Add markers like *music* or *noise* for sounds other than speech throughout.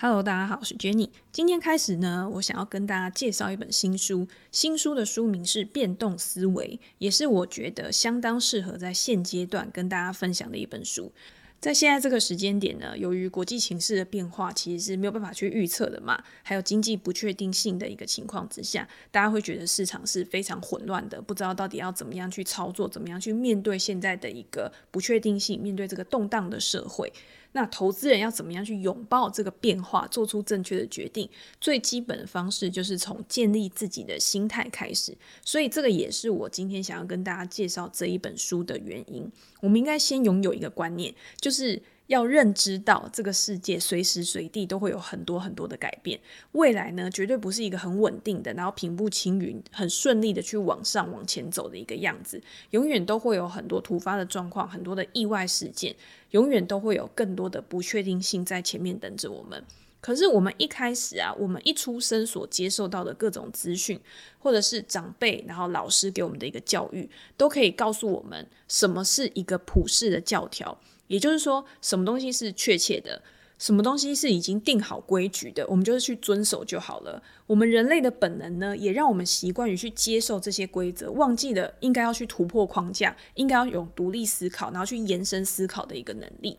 Hello，大家好，我是 Jenny。今天开始呢，我想要跟大家介绍一本新书。新书的书名是《变动思维》，也是我觉得相当适合在现阶段跟大家分享的一本书。在现在这个时间点呢，由于国际情势的变化，其实是没有办法去预测的嘛，还有经济不确定性的一个情况之下，大家会觉得市场是非常混乱的，不知道到底要怎么样去操作，怎么样去面对现在的一个不确定性，面对这个动荡的社会。那投资人要怎么样去拥抱这个变化，做出正确的决定？最基本的方式就是从建立自己的心态开始。所以这个也是我今天想要跟大家介绍这一本书的原因。我们应该先拥有一个观念，就是。要认知到这个世界随时随地都会有很多很多的改变，未来呢，绝对不是一个很稳定的，然后平步青云、很顺利的去往上往前走的一个样子，永远都会有很多突发的状况，很多的意外事件，永远都会有更多的不确定性在前面等着我们。可是我们一开始啊，我们一出生所接受到的各种资讯，或者是长辈，然后老师给我们的一个教育，都可以告诉我们什么是一个普世的教条。也就是说，什么东西是确切的，什么东西是已经定好规矩的，我们就是去遵守就好了。我们人类的本能呢，也让我们习惯于去接受这些规则，忘记了应该要去突破框架，应该要有独立思考，然后去延伸思考的一个能力。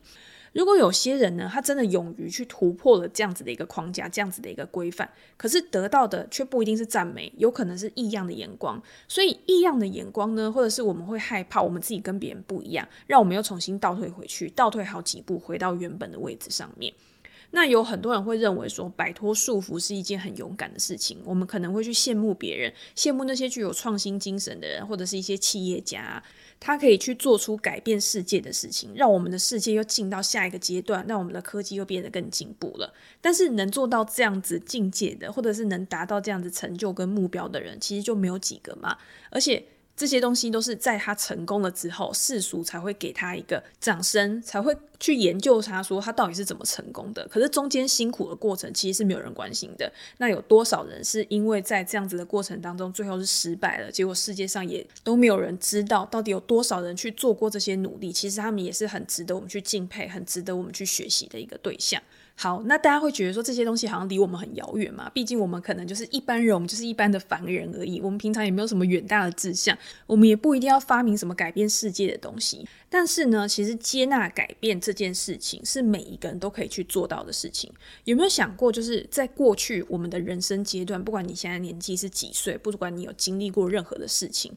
如果有些人呢，他真的勇于去突破了这样子的一个框架，这样子的一个规范，可是得到的却不一定是赞美，有可能是异样的眼光。所以异样的眼光呢，或者是我们会害怕我们自己跟别人不一样，让我们又重新倒退回去，倒退好几步，回到原本的位置上面。那有很多人会认为说，摆脱束缚是一件很勇敢的事情。我们可能会去羡慕别人，羡慕那些具有创新精神的人，或者是一些企业家，他可以去做出改变世界的事情，让我们的世界又进到下一个阶段，让我们的科技又变得更进步了。但是能做到这样子境界的，或者是能达到这样子成就跟目标的人，其实就没有几个嘛。而且。这些东西都是在他成功了之后，世俗才会给他一个掌声，才会去研究他说他到底是怎么成功的。可是中间辛苦的过程其实是没有人关心的。那有多少人是因为在这样子的过程当中，最后是失败了？结果世界上也都没有人知道到底有多少人去做过这些努力。其实他们也是很值得我们去敬佩，很值得我们去学习的一个对象。好，那大家会觉得说这些东西好像离我们很遥远嘛？毕竟我们可能就是一般人，我们就是一般的凡人而已。我们平常也没有什么远大的志向，我们也不一定要发明什么改变世界的东西。但是呢，其实接纳改变这件事情是每一个人都可以去做到的事情。有没有想过，就是在过去我们的人生阶段，不管你现在年纪是几岁，不管你有经历过任何的事情。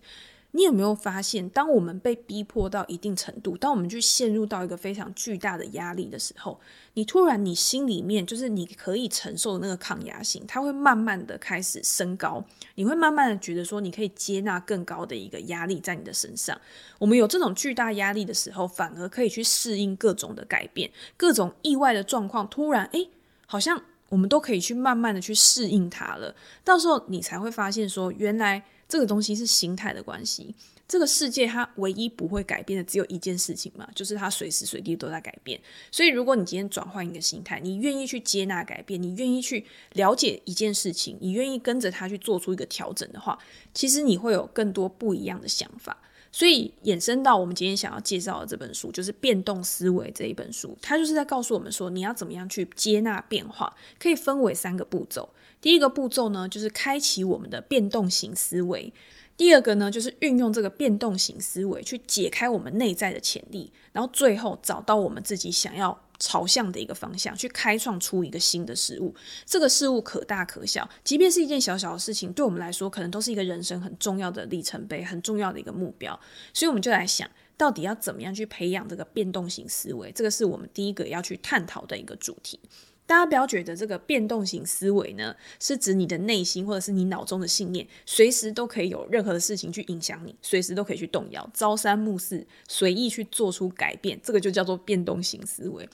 你有没有发现，当我们被逼迫到一定程度，当我们去陷入到一个非常巨大的压力的时候，你突然你心里面就是你可以承受的那个抗压性，它会慢慢的开始升高。你会慢慢的觉得说，你可以接纳更高的一个压力在你的身上。我们有这种巨大压力的时候，反而可以去适应各种的改变，各种意外的状况。突然，诶，好像我们都可以去慢慢的去适应它了。到时候你才会发现说，原来。这个东西是心态的关系。这个世界它唯一不会改变的只有一件事情嘛，就是它随时随地都在改变。所以，如果你今天转换一个心态，你愿意去接纳改变，你愿意去了解一件事情，你愿意跟着它去做出一个调整的话，其实你会有更多不一样的想法。所以，衍生到我们今天想要介绍的这本书，就是《变动思维》这一本书，它就是在告诉我们说，你要怎么样去接纳变化，可以分为三个步骤。第一个步骤呢，就是开启我们的变动型思维；第二个呢，就是运用这个变动型思维去解开我们内在的潜力；然后最后找到我们自己想要朝向的一个方向，去开创出一个新的事物。这个事物可大可小，即便是一件小小的事情，对我们来说，可能都是一个人生很重要的里程碑，很重要的一个目标。所以，我们就来想，到底要怎么样去培养这个变动型思维？这个是我们第一个要去探讨的一个主题。大家不要觉得这个变动型思维呢，是指你的内心或者是你脑中的信念，随时都可以有任何的事情去影响你，随时都可以去动摇，朝三暮四，随意去做出改变，这个就叫做变动型思维。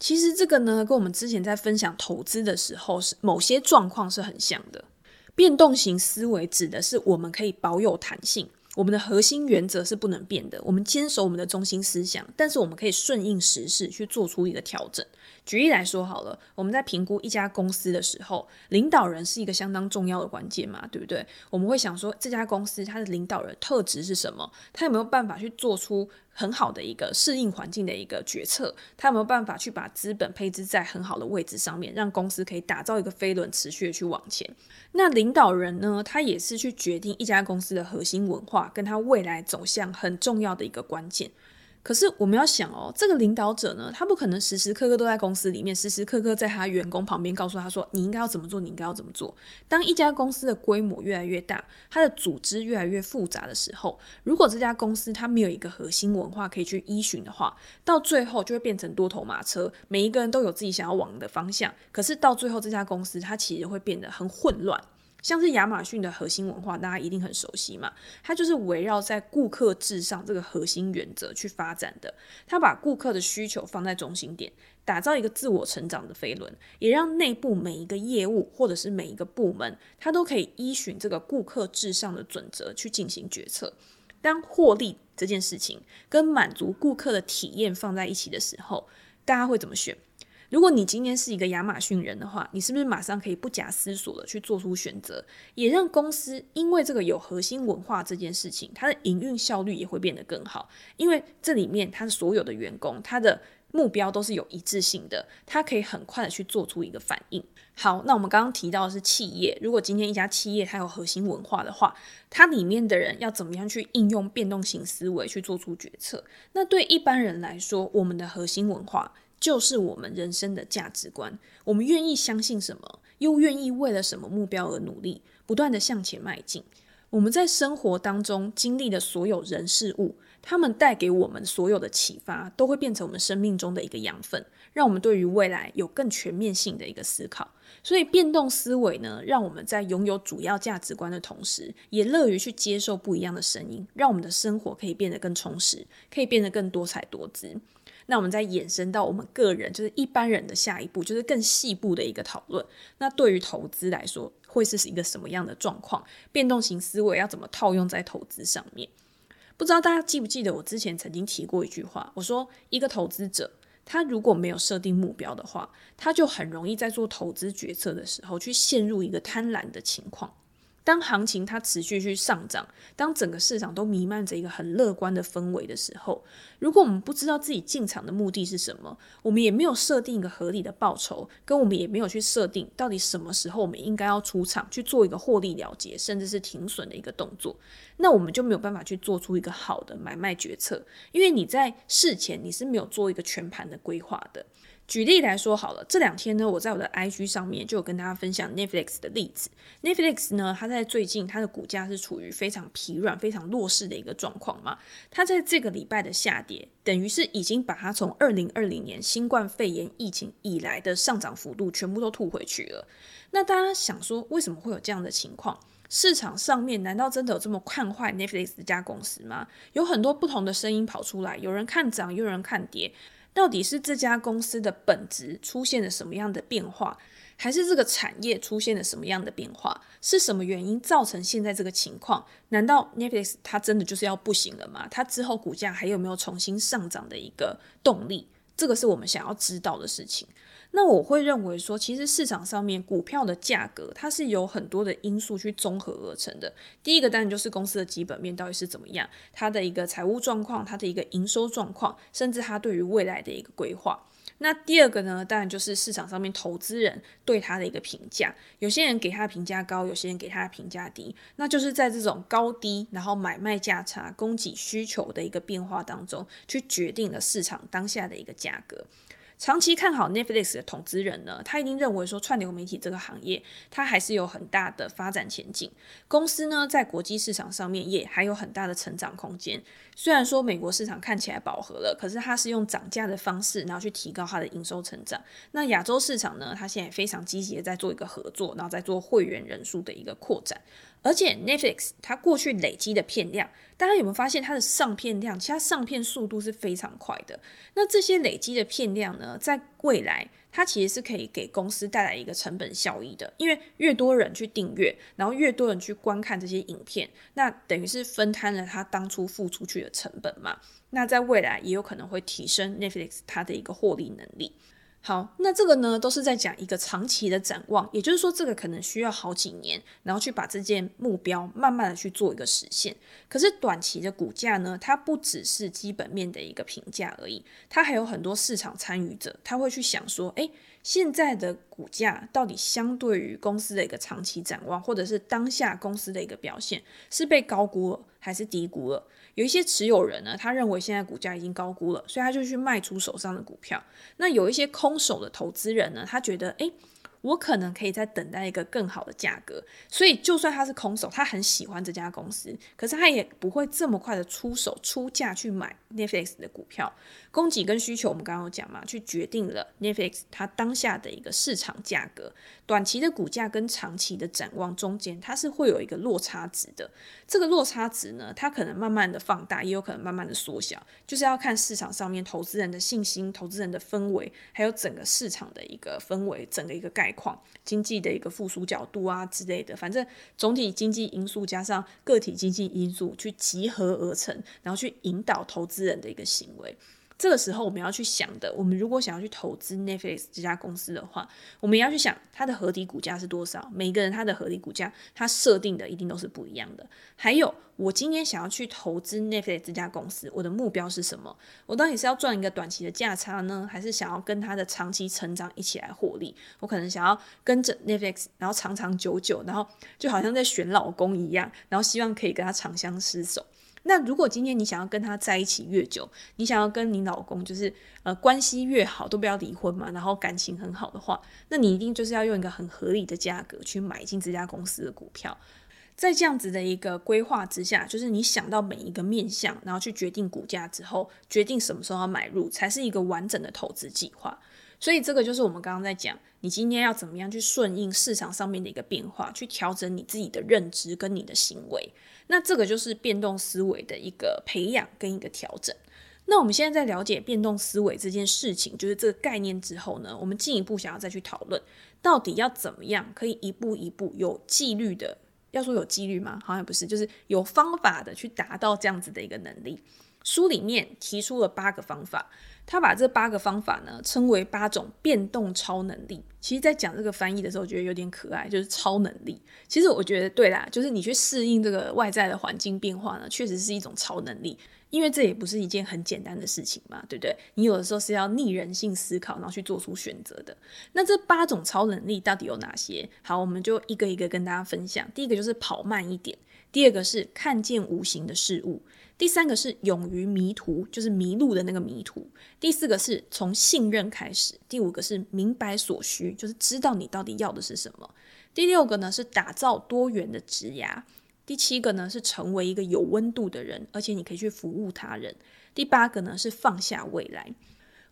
其实这个呢，跟我们之前在分享投资的时候，是某些状况是很像的。变动型思维指的是我们可以保有弹性。我们的核心原则是不能变的，我们坚守我们的中心思想，但是我们可以顺应时势去做出一个调整。举例来说好了，我们在评估一家公司的时候，领导人是一个相当重要的关键嘛，对不对？我们会想说，这家公司它的领导人特质是什么？他有没有办法去做出很好的一个适应环境的一个决策，他有没有办法去把资本配置在很好的位置上面，让公司可以打造一个飞轮，持续的去往前。那领导人呢，他也是去决定一家公司的核心文化，跟他未来走向很重要的一个关键。可是我们要想哦，这个领导者呢，他不可能时时刻刻都在公司里面，时时刻刻在他员工旁边告诉他说：“你应该要怎么做，你应该要怎么做。”当一家公司的规模越来越大，它的组织越来越复杂的时候，如果这家公司它没有一个核心文化可以去依循的话，到最后就会变成多头马车，每一个人都有自己想要往的方向。可是到最后，这家公司它其实会变得很混乱。像是亚马逊的核心文化，大家一定很熟悉嘛。它就是围绕在顾客至上这个核心原则去发展的。它把顾客的需求放在中心点，打造一个自我成长的飞轮，也让内部每一个业务或者是每一个部门，它都可以依循这个顾客至上的准则去进行决策。当获利这件事情跟满足顾客的体验放在一起的时候，大家会怎么选？如果你今天是一个亚马逊人的话，你是不是马上可以不假思索的去做出选择，也让公司因为这个有核心文化这件事情，它的营运效率也会变得更好，因为这里面它的所有的员工，他的目标都是有一致性的，他可以很快的去做出一个反应。好，那我们刚刚提到的是企业，如果今天一家企业它有核心文化的话，它里面的人要怎么样去应用变动型思维去做出决策？那对一般人来说，我们的核心文化。就是我们人生的价值观，我们愿意相信什么，又愿意为了什么目标而努力，不断地向前迈进。我们在生活当中经历的所有人事物，他们带给我们所有的启发，都会变成我们生命中的一个养分，让我们对于未来有更全面性的一个思考。所以，变动思维呢，让我们在拥有主要价值观的同时，也乐于去接受不一样的声音，让我们的生活可以变得更充实，可以变得更多彩多姿。那我们再延伸到我们个人，就是一般人的下一步，就是更细部的一个讨论。那对于投资来说，会是一个什么样的状况？变动型思维要怎么套用在投资上面？不知道大家记不记得我之前曾经提过一句话，我说一个投资者，他如果没有设定目标的话，他就很容易在做投资决策的时候去陷入一个贪婪的情况。当行情它持续去上涨，当整个市场都弥漫着一个很乐观的氛围的时候，如果我们不知道自己进场的目的是什么，我们也没有设定一个合理的报酬，跟我们也没有去设定到底什么时候我们应该要出场去做一个获利了结，甚至是停损的一个动作，那我们就没有办法去做出一个好的买卖决策，因为你在事前你是没有做一个全盘的规划的。举例来说好了，这两天呢，我在我的 IG 上面就有跟大家分享 Netflix 的例子。Netflix 呢，它在最近它的股价是处于非常疲软、非常弱势的一个状况嘛。它在这个礼拜的下跌，等于是已经把它从二零二零年新冠肺炎疫情以来的上涨幅度全部都吐回去了。那大家想说，为什么会有这样的情况？市场上面难道真的有这么看坏 Netflix 这家公司吗？有很多不同的声音跑出来，有人看涨，有人看跌。到底是这家公司的本质出现了什么样的变化，还是这个产业出现了什么样的变化？是什么原因造成现在这个情况？难道 Netflix 它真的就是要不行了吗？它之后股价还有没有重新上涨的一个动力？这个是我们想要知道的事情。那我会认为说，其实市场上面股票的价格，它是有很多的因素去综合而成的。第一个当然就是公司的基本面到底是怎么样，它的一个财务状况，它的一个营收状况，甚至它对于未来的一个规划。那第二个呢，当然就是市场上面投资人对它的一个评价。有些人给它评价高，有些人给它评价低。那就是在这种高低，然后买卖价差、供给需求的一个变化当中，去决定了市场当下的一个价格。长期看好 Netflix 的投资人呢，他一定认为说串流媒体这个行业，它还是有很大的发展前景。公司呢，在国际市场上面也还有很大的成长空间。虽然说美国市场看起来饱和了，可是它是用涨价的方式，然后去提高它的营收成长。那亚洲市场呢，它现在非常积极的在做一个合作，然后在做会员人数的一个扩展。而且 Netflix 它过去累积的片量，大家有没有发现它的上片量，其实它上片速度是非常快的。那这些累积的片量呢，在未来它其实是可以给公司带来一个成本效益的，因为越多人去订阅，然后越多人去观看这些影片，那等于是分摊了它当初付出去的成本嘛。那在未来也有可能会提升 Netflix 它的一个获利能力。好，那这个呢，都是在讲一个长期的展望，也就是说，这个可能需要好几年，然后去把这件目标慢慢的去做一个实现。可是短期的股价呢，它不只是基本面的一个评价而已，它还有很多市场参与者，他会去想说，诶，现在的股价到底相对于公司的一个长期展望，或者是当下公司的一个表现，是被高估了还是低估了？有一些持有人呢，他认为现在股价已经高估了，所以他就去卖出手上的股票。那有一些空手的投资人呢，他觉得，诶。我可能可以再等待一个更好的价格，所以就算他是空手，他很喜欢这家公司，可是他也不会这么快的出手出价去买 Netflix 的股票。供给跟需求，我们刚刚有讲嘛，去决定了 Netflix 它当下的一个市场价格。短期的股价跟长期的展望中间，它是会有一个落差值的。这个落差值呢，它可能慢慢的放大，也有可能慢慢的缩小，就是要看市场上面投资人的信心、投资人的氛围，还有整个市场的一个氛围，整个一个概况，经济的一个复苏角度啊之类的。反正总体经济因素加上个体经济因素去集合而成，然后去引导投资人的一个行为。这个时候我们要去想的，我们如果想要去投资 Netflix 这家公司的话，我们要去想它的合理股价是多少。每个人他的合理股价，他设定的一定都是不一样的。还有，我今天想要去投资 Netflix 这家公司，我的目标是什么？我到底是要赚一个短期的价差呢，还是想要跟它的长期成长一起来获利？我可能想要跟着 Netflix，然后长长久久，然后就好像在选老公一样，然后希望可以跟他长相厮守。那如果今天你想要跟他在一起越久，你想要跟你老公就是呃关系越好，都不要离婚嘛，然后感情很好的话，那你一定就是要用一个很合理的价格去买进这家公司的股票。在这样子的一个规划之下，就是你想到每一个面向，然后去决定股价之后，决定什么时候要买入，才是一个完整的投资计划。所以这个就是我们刚刚在讲，你今天要怎么样去顺应市场上面的一个变化，去调整你自己的认知跟你的行为。那这个就是变动思维的一个培养跟一个调整。那我们现在在了解变动思维这件事情，就是这个概念之后呢，我们进一步想要再去讨论，到底要怎么样可以一步一步有纪律的，要说有纪律吗？好像不是，就是有方法的去达到这样子的一个能力。书里面提出了八个方法。他把这八个方法呢称为八种变动超能力。其实，在讲这个翻译的时候，觉得有点可爱，就是超能力。其实我觉得对啦，就是你去适应这个外在的环境变化呢，确实是一种超能力。因为这也不是一件很简单的事情嘛，对不对？你有的时候是要逆人性思考，然后去做出选择的。那这八种超能力到底有哪些？好，我们就一个一个跟大家分享。第一个就是跑慢一点，第二个是看见无形的事物。第三个是勇于迷途，就是迷路的那个迷途。第四个是从信任开始。第五个是明白所需，就是知道你到底要的是什么。第六个呢是打造多元的职涯。第七个呢是成为一个有温度的人，而且你可以去服务他人。第八个呢是放下未来。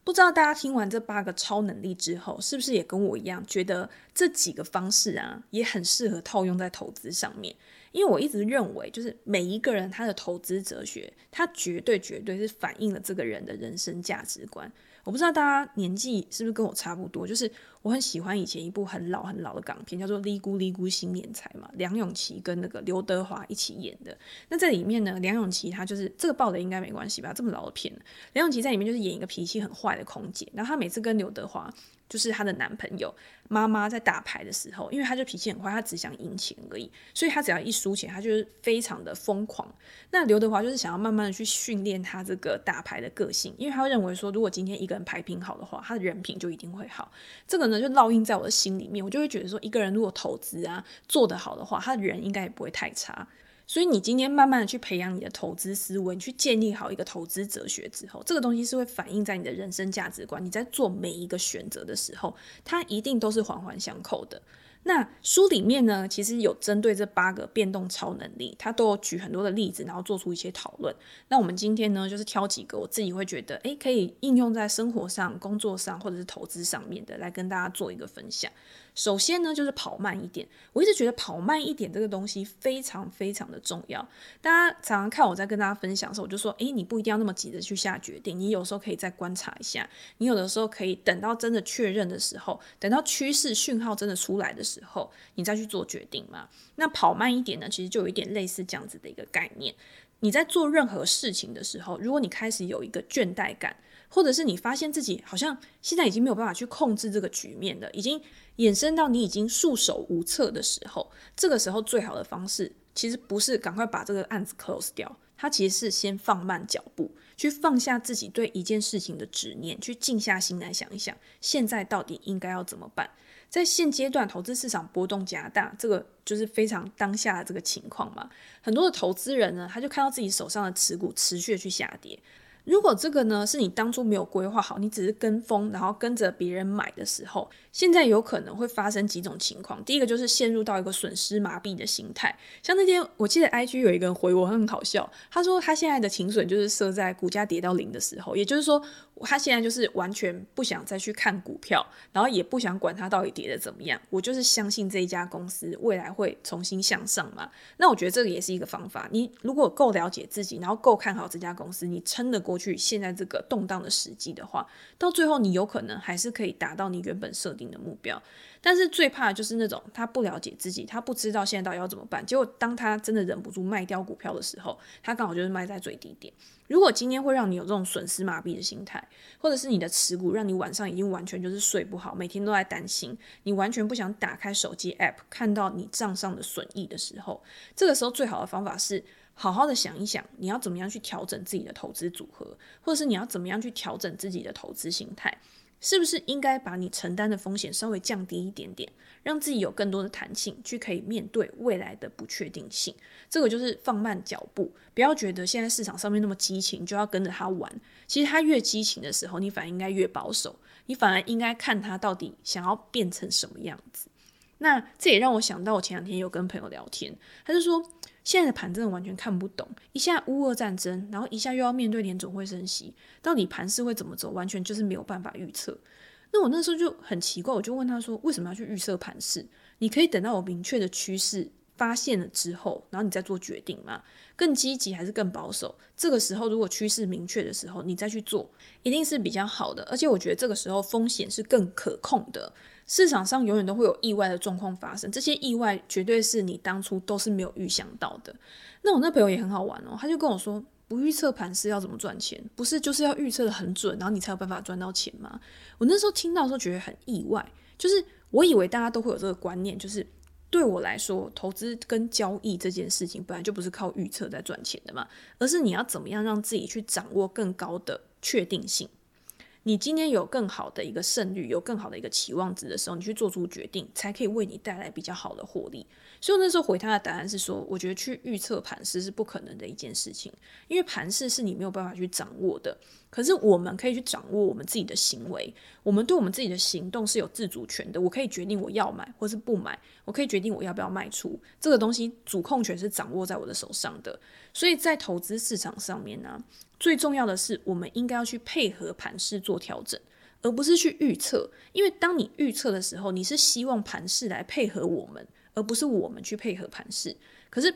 不知道大家听完这八个超能力之后，是不是也跟我一样，觉得这几个方式啊也很适合套用在投资上面？因为我一直认为，就是每一个人他的投资哲学，他绝对绝对是反映了这个人的人生价值观。我不知道大家年纪是不是跟我差不多，就是我很喜欢以前一部很老很老的港片，叫做《哩咕哩咕新年财》嘛，梁咏琪跟那个刘德华一起演的。那在里面呢，梁咏琪她就是这个爆的应该没关系吧？这么老的片，梁咏琪在里面就是演一个脾气很坏的空姐，然后她每次跟刘德华。就是她的男朋友妈妈在打牌的时候，因为她就脾气很坏，她只想赢钱而已，所以她只要一输钱，她就是非常的疯狂。那刘德华就是想要慢慢的去训练他这个打牌的个性，因为他认为说，如果今天一个人牌品好的话，他的人品就一定会好。这个呢就烙印在我的心里面，我就会觉得说，一个人如果投资啊做得好的话，他的人应该也不会太差。所以你今天慢慢的去培养你的投资思维，你去建立好一个投资哲学之后，这个东西是会反映在你的人生价值观。你在做每一个选择的时候，它一定都是环环相扣的。那书里面呢，其实有针对这八个变动超能力，它都有举很多的例子，然后做出一些讨论。那我们今天呢，就是挑几个我自己会觉得，诶，可以应用在生活上、工作上或者是投资上面的，来跟大家做一个分享。首先呢，就是跑慢一点。我一直觉得跑慢一点这个东西非常非常的重要。大家常常看我在跟大家分享的时候，我就说，诶，你不一定要那么急着去下决定，你有时候可以再观察一下，你有的时候可以等到真的确认的时候，等到趋势讯号真的出来的时候，你再去做决定嘛。那跑慢一点呢，其实就有一点类似这样子的一个概念。你在做任何事情的时候，如果你开始有一个倦怠感，或者是你发现自己好像现在已经没有办法去控制这个局面了，已经衍生到你已经束手无策的时候，这个时候最好的方式其实不是赶快把这个案子 close 掉，它其实是先放慢脚步，去放下自己对一件事情的执念，去静下心来想一想，现在到底应该要怎么办。在现阶段，投资市场波动加大，这个就是非常当下的这个情况嘛。很多的投资人呢，他就看到自己手上的持股持续去下跌。如果这个呢，是你当初没有规划好，你只是跟风，然后跟着别人买的时候，现在有可能会发生几种情况。第一个就是陷入到一个损失麻痹的心态。像那天我记得 *laughs* IG 有一个人回我，很好笑，他说他现在的停损就是设在股价跌到零的时候，也就是说他现在就是完全不想再去看股票，然后也不想管它到底跌的怎么样，我就是相信这一家公司未来会重新向上嘛。那我觉得这个也是一个方法。你如果够了解自己，然后够看好这家公司，你撑得。过去现在这个动荡的时机的话，到最后你有可能还是可以达到你原本设定的目标。但是最怕的就是那种他不了解自己，他不知道现在到底要怎么办。结果当他真的忍不住卖掉股票的时候，他刚好就是卖在最低点。如果今天会让你有这种损失麻痹的心态，或者是你的持股让你晚上已经完全就是睡不好，每天都在担心，你完全不想打开手机 app 看到你账上的损益的时候，这个时候最好的方法是。好好的想一想，你要怎么样去调整自己的投资组合，或者是你要怎么样去调整自己的投资心态，是不是应该把你承担的风险稍微降低一点点，让自己有更多的弹性，去可以面对未来的不确定性？这个就是放慢脚步，不要觉得现在市场上面那么激情，就要跟着它玩。其实它越激情的时候，你反而应该越保守，你反而应该看它到底想要变成什么样子。那这也让我想到，我前两天有跟朋友聊天，他就说。现在的盘真的完全看不懂，一下乌俄战争，然后一下又要面对联总会升息，到底盘势会怎么走，完全就是没有办法预测。那我那时候就很奇怪，我就问他说：“为什么要去预测盘势？你可以等到有明确的趋势发现了之后，然后你再做决定嘛？更积极还是更保守？这个时候如果趋势明确的时候，你再去做，一定是比较好的。而且我觉得这个时候风险是更可控的。”市场上永远都会有意外的状况发生，这些意外绝对是你当初都是没有预想到的。那我那朋友也很好玩哦，他就跟我说，不预测盘势要怎么赚钱？不是就是要预测得很准，然后你才有办法赚到钱吗？我那时候听到的时候觉得很意外，就是我以为大家都会有这个观念，就是对我来说，投资跟交易这件事情本来就不是靠预测在赚钱的嘛，而是你要怎么样让自己去掌握更高的确定性。你今天有更好的一个胜率，有更好的一个期望值的时候，你去做出决定，才可以为你带来比较好的获利。所以那时候回他的答案是说，我觉得去预测盘势是不可能的一件事情，因为盘势是你没有办法去掌握的。可是我们可以去掌握我们自己的行为，我们对我们自己的行动是有自主权的。我可以决定我要买或是不买，我可以决定我要不要卖出。这个东西主控权是掌握在我的手上的。所以在投资市场上面呢、最重要的是，我们应该要去配合盘势做调整，而不是去预测。因为当你预测的时候，你是希望盘势来配合我们，而不是我们去配合盘势。可是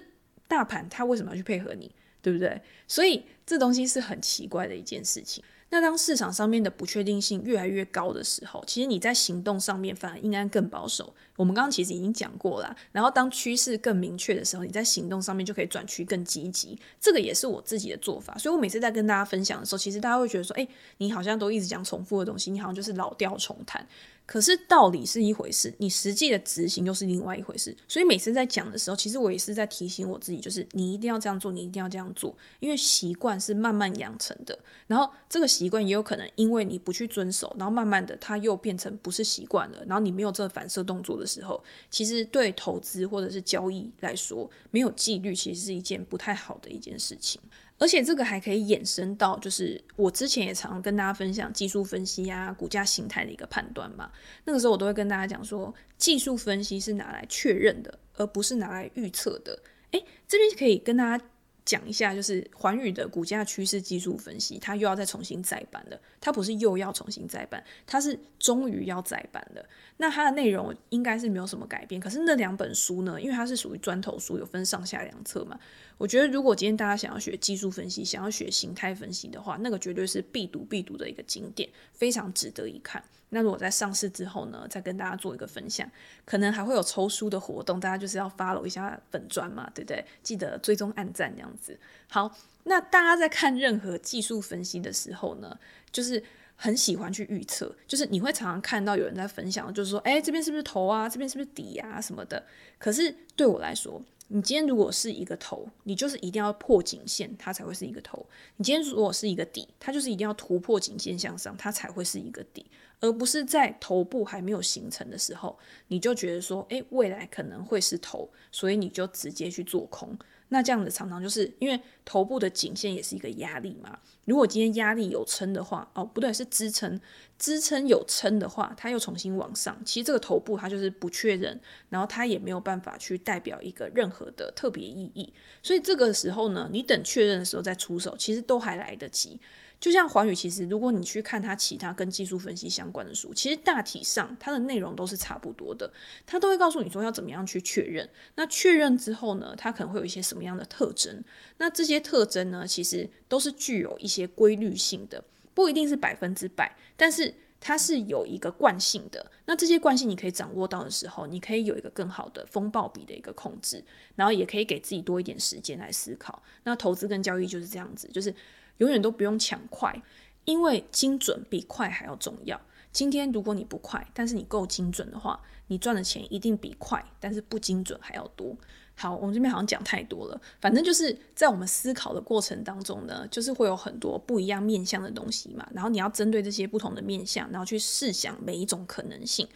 大盘它为什么要去配合你？对不对？所以这东西是很奇怪的一件事情。那当市场上面的不确定性越来越高的时候，其实你在行动上面反而应该更保守。我们刚刚其实已经讲过了。然后当趋势更明确的时候，你在行动上面就可以转趋更积极。这个也是我自己的做法。所以我每次在跟大家分享的时候，其实大家会觉得说：“诶，你好像都一直讲重复的东西，你好像就是老调重弹。”可是道理是一回事，你实际的执行又是另外一回事。所以每次在讲的时候，其实我也是在提醒我自己，就是你一定要这样做，你一定要这样做，因为习惯是慢慢养成的。然后这个习惯也有可能因为你不去遵守，然后慢慢的它又变成不是习惯了。然后你没有这个反射动作的时候，其实对投资或者是交易来说，没有纪律其实是一件不太好的一件事情。而且这个还可以衍生到，就是我之前也常跟大家分享技术分析啊、股价形态的一个判断嘛。那个时候我都会跟大家讲说，技术分析是拿来确认的，而不是拿来预测的。诶，这边可以跟大家讲一下，就是环宇的股价趋势技术分析，它又要再重新再版了。它不是又要重新再版，它是终于要再版了。那它的内容应该是没有什么改变。可是那两本书呢？因为它是属于砖头书，有分上下两册嘛。我觉得如果今天大家想要学技术分析，想要学形态分析的话，那个绝对是必读必读的一个经典，非常值得一看。那如果在上市之后呢，再跟大家做一个分享，可能还会有抽书的活动，大家就是要 follow 一下粉专嘛，对不对？记得追踪按赞这样子。好，那大家在看任何技术分析的时候呢，就是很喜欢去预测，就是你会常常看到有人在分享，就是说，哎，这边是不是头啊？这边是不是底啊？什么的。可是对我来说，你今天如果是一个头，你就是一定要破颈线，它才会是一个头；你今天如果是一个底，它就是一定要突破颈线向上，它才会是一个底，而不是在头部还没有形成的时候，你就觉得说，诶，未来可能会是头，所以你就直接去做空。那这样子常常就是因为头部的颈线也是一个压力嘛。如果今天压力有撑的话，哦，不对，是支撑，支撑有撑的话，它又重新往上，其实这个头部它就是不确认，然后它也没有办法去代表一个任何的特别意义。所以这个时候呢，你等确认的时候再出手，其实都还来得及。就像华宇，其实如果你去看它其他跟技术分析相关的书，其实大体上它的内容都是差不多的，它都会告诉你说要怎么样去确认。那确认之后呢，它可能会有一些什么样的特征？那这些特征呢，其实都是具有一些规律性的，不一定是百分之百，但是它是有一个惯性的。那这些惯性你可以掌握到的时候，你可以有一个更好的风暴比的一个控制，然后也可以给自己多一点时间来思考。那投资跟交易就是这样子，就是。永远都不用抢快，因为精准比快还要重要。今天如果你不快，但是你够精准的话，你赚的钱一定比快，但是不精准还要多。好，我们这边好像讲太多了。反正就是在我们思考的过程当中呢，就是会有很多不一样面向的东西嘛。然后你要针对这些不同的面向，然后去试想每一种可能性。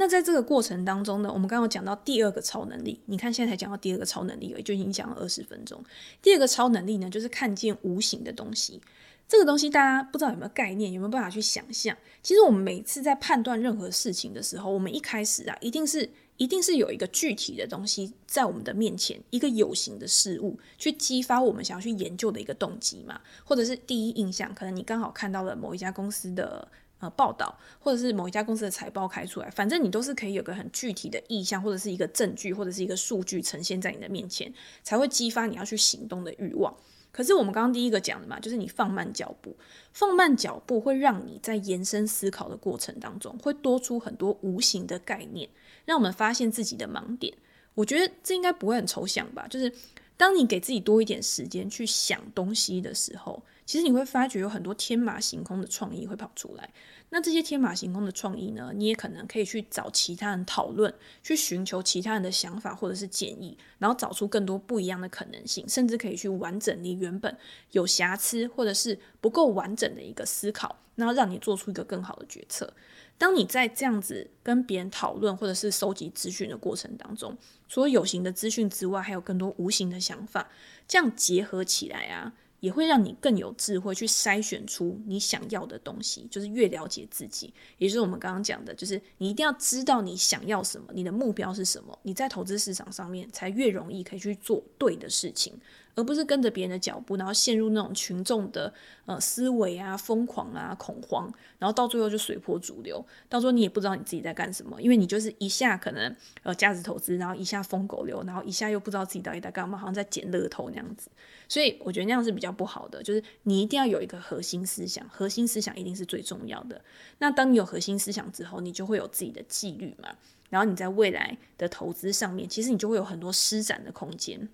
那在这个过程当中呢，我们刚刚讲到第二个超能力。你看现在才讲到第二个超能力而已，就已经讲了二十分钟。第二个超能力呢，就是看见无形的东西。这个东西大家不知道有没有概念，有没有办法去想象？其实我们每次在判断任何事情的时候，我们一开始啊，一定是一定是有一个具体的东西在我们的面前，一个有形的事物去激发我们想要去研究的一个动机嘛，或者是第一印象，可能你刚好看到了某一家公司的呃报道，或者是某一家公司的财报开出来，反正你都是可以有个很具体的意向，或者是一个证据，或者是一个数据呈现在你的面前，才会激发你要去行动的欲望。可是我们刚刚第一个讲的嘛，就是你放慢脚步，放慢脚步会让你在延伸思考的过程当中，会多出很多无形的概念，让我们发现自己的盲点。我觉得这应该不会很抽象吧？就是当你给自己多一点时间去想东西的时候，其实你会发觉有很多天马行空的创意会跑出来。那这些天马行空的创意呢，你也可能可以去找其他人讨论，去寻求其他人的想法或者是建议，然后找出更多不一样的可能性，甚至可以去完整你原本有瑕疵或者是不够完整的一个思考，然后让你做出一个更好的决策。当你在这样子跟别人讨论或者是收集资讯的过程当中，除了有形的资讯之外，还有更多无形的想法，这样结合起来啊。也会让你更有智慧去筛选出你想要的东西，就是越了解自己，也就是我们刚刚讲的，就是你一定要知道你想要什么，你的目标是什么，你在投资市场上面才越容易可以去做对的事情。而不是跟着别人的脚步，然后陷入那种群众的呃思维啊、疯狂啊、恐慌，然后到最后就随波逐流。到时候你也不知道你自己在干什么，因为你就是一下可能呃价值投资，然后一下疯狗流，然后一下又不知道自己到底在干嘛，好像在捡乐透那样子。所以我觉得那样是比较不好的，就是你一定要有一个核心思想，核心思想一定是最重要的。那当你有核心思想之后，你就会有自己的纪律嘛，然后你在未来的投资上面，其实你就会有很多施展的空间。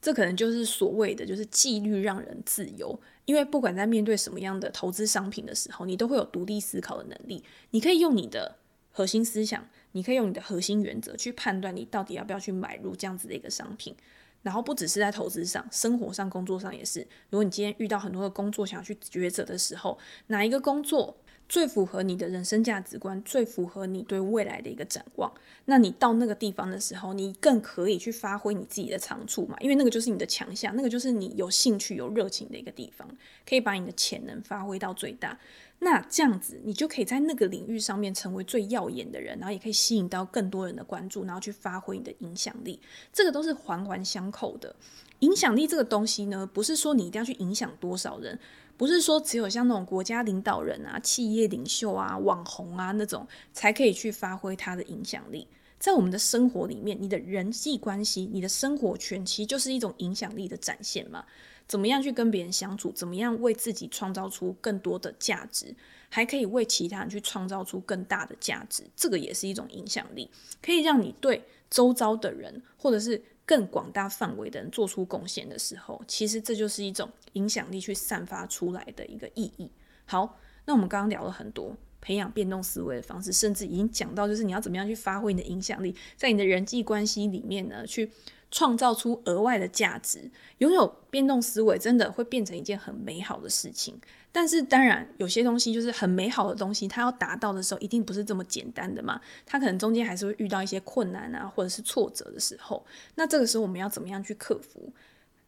这可能就是所谓的，就是纪律让人自由。因为不管在面对什么样的投资商品的时候，你都会有独立思考的能力。你可以用你的核心思想，你可以用你的核心原则去判断你到底要不要去买入这样子的一个商品。然后不只是在投资上，生活上、工作上也是。如果你今天遇到很多的工作想要去抉择的时候，哪一个工作最符合你的人生价值观，最符合你对未来的一个展望。那你到那个地方的时候，你更可以去发挥你自己的长处嘛，因为那个就是你的强项，那个就是你有兴趣、有热情的一个地方，可以把你的潜能发挥到最大。那这样子，你就可以在那个领域上面成为最耀眼的人，然后也可以吸引到更多人的关注，然后去发挥你的影响力。这个都是环环相扣的。影响力这个东西呢，不是说你一定要去影响多少人。不是说只有像那种国家领导人啊、企业领袖啊、网红啊那种才可以去发挥他的影响力，在我们的生活里面，你的人际关系、你的生活圈其实就是一种影响力的展现嘛。怎么样去跟别人相处，怎么样为自己创造出更多的价值，还可以为其他人去创造出更大的价值，这个也是一种影响力，可以让你对周遭的人或者是更广大范围的人做出贡献的时候，其实这就是一种影响力去散发出来的一个意义。好，那我们刚刚聊了很多培养变动思维的方式，甚至已经讲到就是你要怎么样去发挥你的影响力，在你的人际关系里面呢，去。创造出额外的价值，拥有变动思维真的会变成一件很美好的事情。但是，当然有些东西就是很美好的东西，它要达到的时候，一定不是这么简单的嘛。它可能中间还是会遇到一些困难啊，或者是挫折的时候。那这个时候我们要怎么样去克服？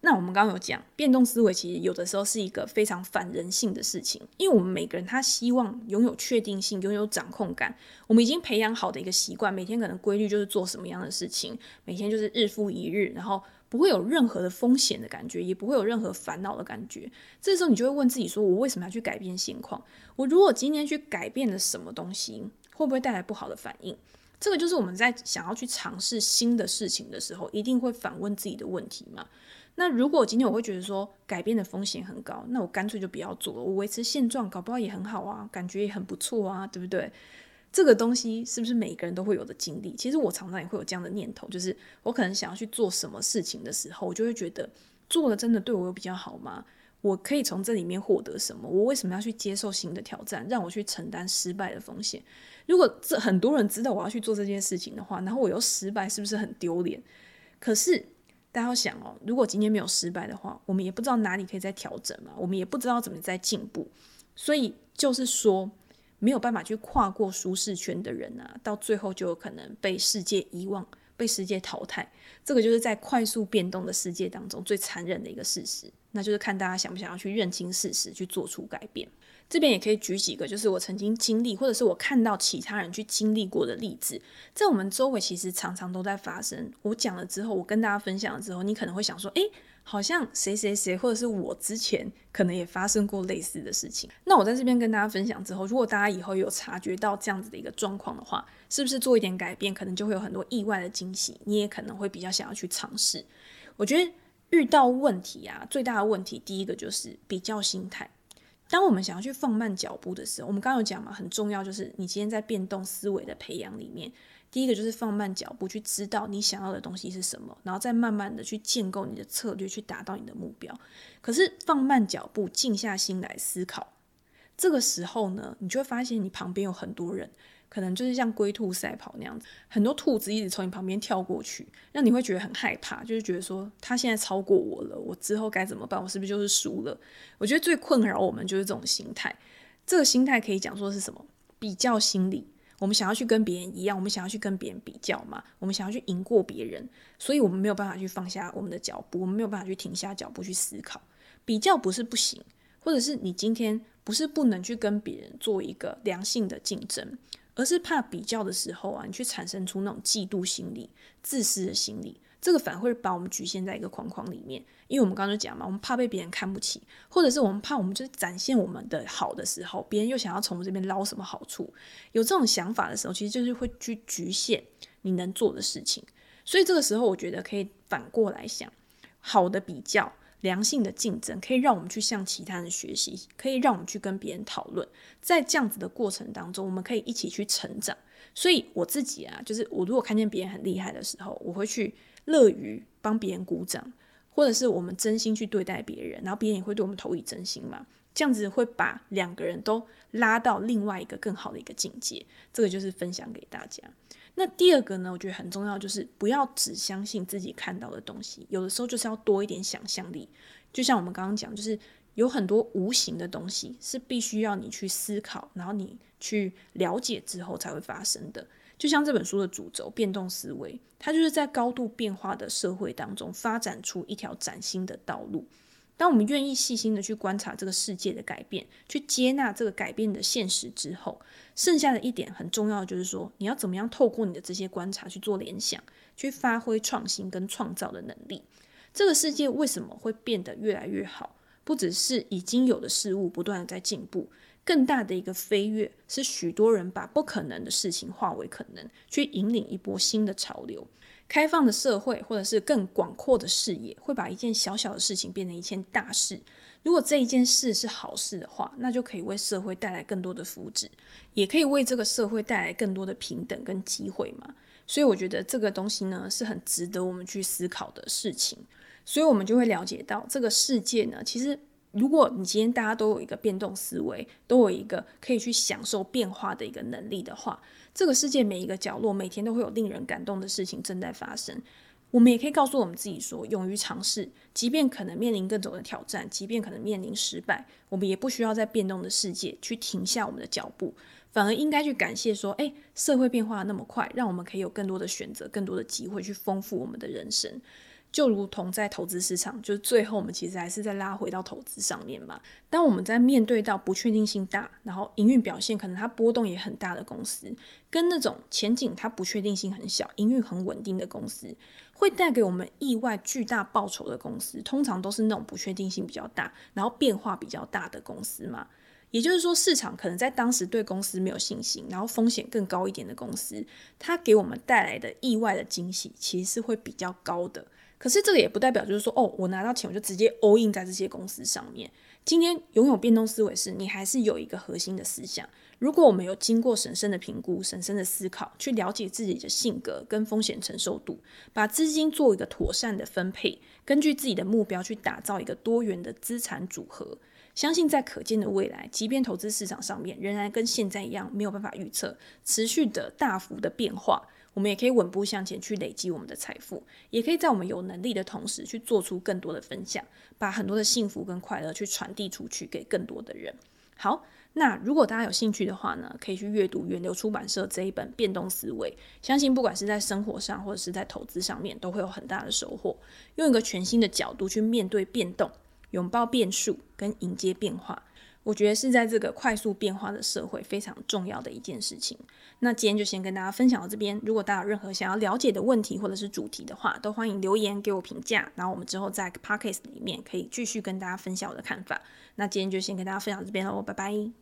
那我们刚刚有讲，变动思维其实有的时候是一个非常反人性的事情，因为我们每个人他希望拥有确定性，拥有掌控感。我们已经培养好的一个习惯，每天可能规律就是做什么样的事情，每天就是日复一日，然后不会有任何的风险的感觉，也不会有任何烦恼的感觉。这时候你就会问自己说：我为什么要去改变现况？我如果今天去改变了什么东西，会不会带来不好的反应？这个就是我们在想要去尝试新的事情的时候，一定会反问自己的问题嘛。那如果今天我会觉得说改变的风险很高，那我干脆就不要做了，我维持现状，搞不好也很好啊，感觉也很不错啊，对不对？这个东西是不是每个人都会有的经历？其实我常常也会有这样的念头，就是我可能想要去做什么事情的时候，我就会觉得做了真的对我有比较好吗？我可以从这里面获得什么？我为什么要去接受新的挑战，让我去承担失败的风险？如果这很多人知道我要去做这件事情的话，然后我又失败，是不是很丢脸？可是。大家要想哦，如果今天没有失败的话，我们也不知道哪里可以再调整嘛，我们也不知道怎么再进步，所以就是说，没有办法去跨过舒适圈的人啊，到最后就有可能被世界遗忘，被世界淘汰。这个就是在快速变动的世界当中最残忍的一个事实，那就是看大家想不想要去认清事实，去做出改变。这边也可以举几个，就是我曾经经历，或者是我看到其他人去经历过的例子，在我们周围其实常常都在发生。我讲了之后，我跟大家分享了之后，你可能会想说，诶，好像谁谁谁，或者是我之前可能也发生过类似的事情。那我在这边跟大家分享之后，如果大家以后有察觉到这样子的一个状况的话，是不是做一点改变，可能就会有很多意外的惊喜？你也可能会比较想要去尝试。我觉得遇到问题啊，最大的问题，第一个就是比较心态。当我们想要去放慢脚步的时候，我们刚刚有讲嘛，很重要就是你今天在变动思维的培养里面，第一个就是放慢脚步，去知道你想要的东西是什么，然后再慢慢的去建构你的策略，去达到你的目标。可是放慢脚步，静下心来思考，这个时候呢，你就会发现你旁边有很多人。可能就是像龟兔赛跑那样子，很多兔子一直从你旁边跳过去，让你会觉得很害怕，就是觉得说他现在超过我了，我之后该怎么办？我是不是就是输了？我觉得最困扰我们就是这种心态。这个心态可以讲说是什么？比较心理。我们想要去跟别人一样，我们想要去跟别人比较嘛，我们想要去赢过别人，所以我们没有办法去放下我们的脚步，我们没有办法去停下脚步去思考。比较不是不行，或者是你今天不是不能去跟别人做一个良性的竞争。而是怕比较的时候啊，你去产生出那种嫉妒心理、自私的心理，这个反而会把我们局限在一个框框里面。因为我们刚刚就讲嘛，我们怕被别人看不起，或者是我们怕我们就是展现我们的好的时候，别人又想要从我们这边捞什么好处。有这种想法的时候，其实就是会去局限你能做的事情。所以这个时候，我觉得可以反过来想，好的比较。良性的竞争可以让我们去向其他人学习，可以让我们去跟别人讨论，在这样子的过程当中，我们可以一起去成长。所以我自己啊，就是我如果看见别人很厉害的时候，我会去乐于帮别人鼓掌，或者是我们真心去对待别人，然后别人也会对我们投以真心嘛。这样子会把两个人都拉到另外一个更好的一个境界。这个就是分享给大家。那第二个呢，我觉得很重要，就是不要只相信自己看到的东西，有的时候就是要多一点想象力。就像我们刚刚讲，就是有很多无形的东西是必须要你去思考，然后你去了解之后才会发生的。就像这本书的主轴——变动思维，它就是在高度变化的社会当中发展出一条崭新的道路。当我们愿意细心的去观察这个世界的改变，去接纳这个改变的现实之后，剩下的一点很重要就是说，你要怎么样透过你的这些观察去做联想，去发挥创新跟创造的能力。这个世界为什么会变得越来越好？不只是已经有的事物不断的在进步，更大的一个飞跃是许多人把不可能的事情化为可能，去引领一波新的潮流。开放的社会，或者是更广阔的视野，会把一件小小的事情变成一件大事。如果这一件事是好事的话，那就可以为社会带来更多的福祉，也可以为这个社会带来更多的平等跟机会嘛。所以我觉得这个东西呢，是很值得我们去思考的事情。所以我们就会了解到，这个世界呢，其实。如果你今天大家都有一个变动思维，都有一个可以去享受变化的一个能力的话，这个世界每一个角落每天都会有令人感动的事情正在发生。我们也可以告诉我们自己说，勇于尝试，即便可能面临各种的挑战，即便可能面临失败，我们也不需要在变动的世界去停下我们的脚步，反而应该去感谢说，诶，社会变化那么快，让我们可以有更多的选择，更多的机会去丰富我们的人生。就如同在投资市场，就是最后我们其实还是在拉回到投资上面嘛。当我们在面对到不确定性大，然后营运表现可能它波动也很大的公司，跟那种前景它不确定性很小、营运很稳定的公司，会带给我们意外巨大报酬的公司，通常都是那种不确定性比较大，然后变化比较大的公司嘛。也就是说，市场可能在当时对公司没有信心，然后风险更高一点的公司，它给我们带来的意外的惊喜，其实是会比较高的。可是这个也不代表就是说，哦，我拿到钱我就直接 all in 在这些公司上面。今天拥有变动思维是，你还是有一个核心的思想。如果我们有经过审慎的评估、审慎的思考，去了解自己的性格跟风险承受度，把资金做一个妥善的分配，根据自己的目标去打造一个多元的资产组合，相信在可见的未来，即便投资市场上面仍然跟现在一样没有办法预测，持续的大幅的变化。我们也可以稳步向前去累积我们的财富，也可以在我们有能力的同时去做出更多的分享，把很多的幸福跟快乐去传递出去给更多的人。好，那如果大家有兴趣的话呢，可以去阅读源流出版社这一本《变动思维》，相信不管是在生活上或者是在投资上面，都会有很大的收获。用一个全新的角度去面对变动，拥抱变数跟迎接变化。我觉得是在这个快速变化的社会非常重要的一件事情。那今天就先跟大家分享到这边。如果大家有任何想要了解的问题或者是主题的话，都欢迎留言给我评价。然后我们之后在 Podcast 里面可以继续跟大家分享我的看法。那今天就先跟大家分享这边喽，拜拜。